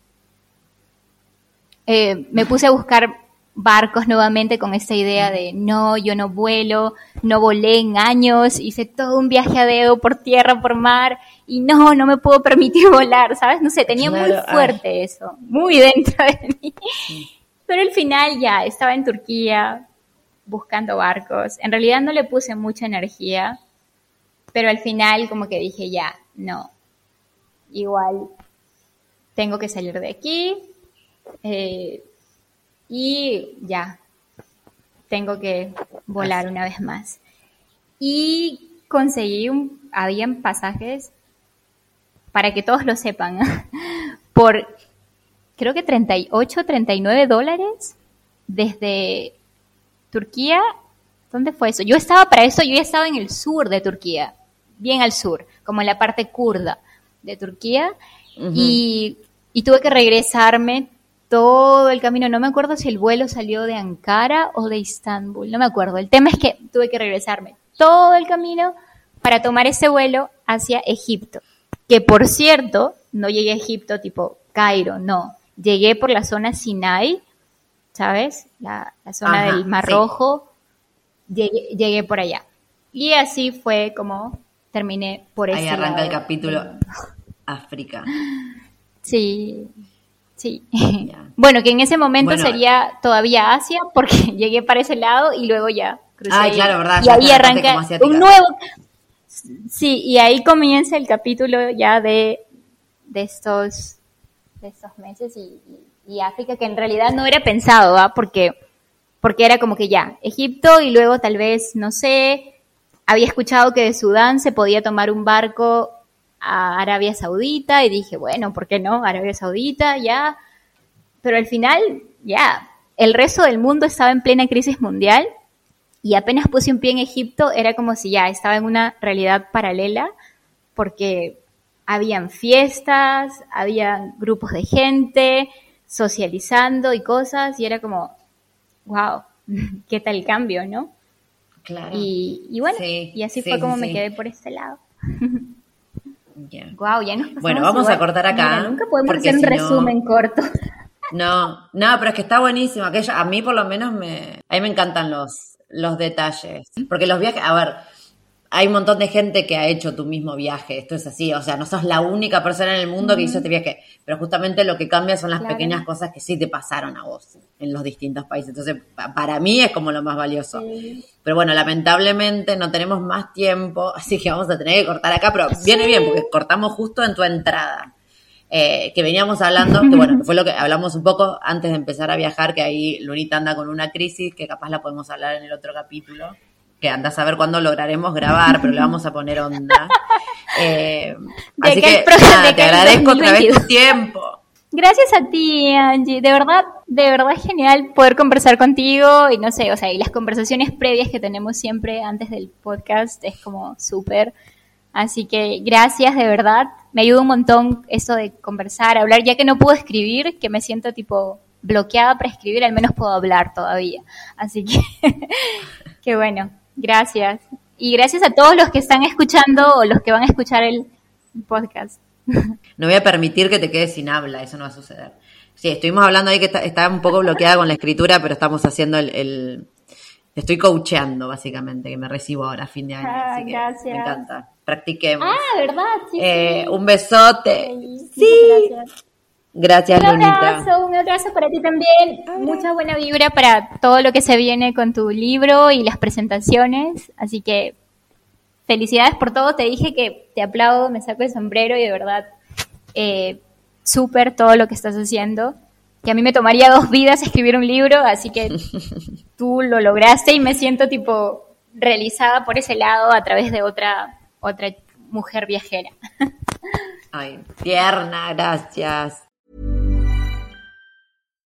eh, me puse a buscar barcos nuevamente con esta idea de no, yo no vuelo, no volé en años, hice todo un viaje a dedo por tierra, por mar, y no, no me puedo permitir volar, ¿sabes? No sé, tenía muy fuerte eso, muy dentro de mí. Pero al final ya estaba en Turquía buscando barcos. En realidad no le puse mucha energía, pero al final como que dije ya, no, igual tengo que salir de aquí. Eh, y ya, tengo que volar una vez más. Y conseguí, un, habían pasajes, para que todos lo sepan, por creo que 38, 39 dólares desde Turquía. ¿Dónde fue eso? Yo estaba para eso, yo ya estaba en el sur de Turquía, bien al sur, como en la parte kurda de Turquía, y, y tuve que regresarme todo el camino. No me acuerdo si el vuelo salió de Ankara o de Istambul, no me acuerdo. El tema es que tuve que regresarme todo el camino para tomar ese vuelo hacia Egipto. Que por cierto, no llegué a Egipto tipo Cairo, no. Llegué por la zona Sinai, ¿sabes? La, zona del Mar Rojo. Llegué, llegué, por allá. Y así fue como terminé por ese Ahí arranca el capítulo África. Sí, Sí. Bueno, que en ese momento sería todavía Asia, porque llegué para ese lado y luego ya crucé. Ah, claro, ¿verdad? Y ahí arranca un nuevo. Sí, y ahí comienza el capítulo ya de, de estos de estos meses y, y, África, que en realidad no era pensado, ¿va? Porque, porque era como que ya, Egipto y luego tal vez, no sé, había escuchado que de Sudán se podía tomar un barco a Arabia Saudita y dije, bueno, ¿por qué no? Arabia Saudita, ya. Pero al final, ya, el resto del mundo estaba en plena crisis mundial y apenas puse un pie en Egipto era como si ya estaba en una realidad paralela porque habían fiestas, había grupos de gente socializando y cosas y era como, wow, qué tal cambio, ¿no? Claro. Y, bueno, y así fue como me quedé por este lado. Wow, ya Bueno, vamos a cortar acá. nunca podemos hacer un resumen corto. No, no, pero es que está buenísimo. Aquella, a mí por lo menos me, a mí me encantan los, los detalles. Porque los viajes, a ver, hay un montón de gente que ha hecho tu mismo viaje, esto es así, o sea, no sos la única persona en el mundo que hizo este viaje, pero justamente lo que cambia son las pequeñas cosas que sí te pasaron a vos en los distintos países. Entonces, para mí es como lo más valioso. Pero bueno, lamentablemente no tenemos más tiempo, así que vamos a tener que cortar acá, pero viene bien porque cortamos justo en tu entrada. Eh, que veníamos hablando, que bueno, que fue lo que hablamos un poco antes de empezar a viajar, que ahí Lunita anda con una crisis, que capaz la podemos hablar en el otro capítulo que andas a ver cuándo lograremos grabar, pero le vamos a poner onda. Eh, así que, te agradezco otra vez tu tiempo. Gracias a ti, Angie. De verdad, de verdad es genial poder conversar contigo y no sé, o sea, y las conversaciones previas que tenemos siempre antes del podcast es como súper. Así que gracias, de verdad. Me ayuda un montón eso de conversar, hablar, ya que no puedo escribir, que me siento tipo bloqueada para escribir, al menos puedo hablar todavía. Así que, qué bueno, gracias. Y gracias a todos los que están escuchando o los que van a escuchar el podcast. No voy a permitir que te quedes sin habla, eso no va a suceder. Sí, estuvimos hablando ahí que está, un poco bloqueada con la escritura, pero estamos haciendo el, Estoy coacheando, básicamente, que me recibo ahora a fin de año. Ah, gracias. Me encanta. Practiquemos. Ah, ¿verdad? Sí, eh, Un besote. Sí. Gracias. Gracias, un abrazo, Un abrazo para ti también. Mucha buena vibra para todo lo que se viene con tu libro y las presentaciones. Así que felicidades por todo. Te dije que te aplaudo, me saco el sombrero y de verdad eh, súper todo lo que estás haciendo. Que a mí me tomaría dos vidas escribir un libro, así que tú lo lograste y me siento tipo realizada por ese lado a través de otra, otra mujer viajera. Ay, tierna, gracias.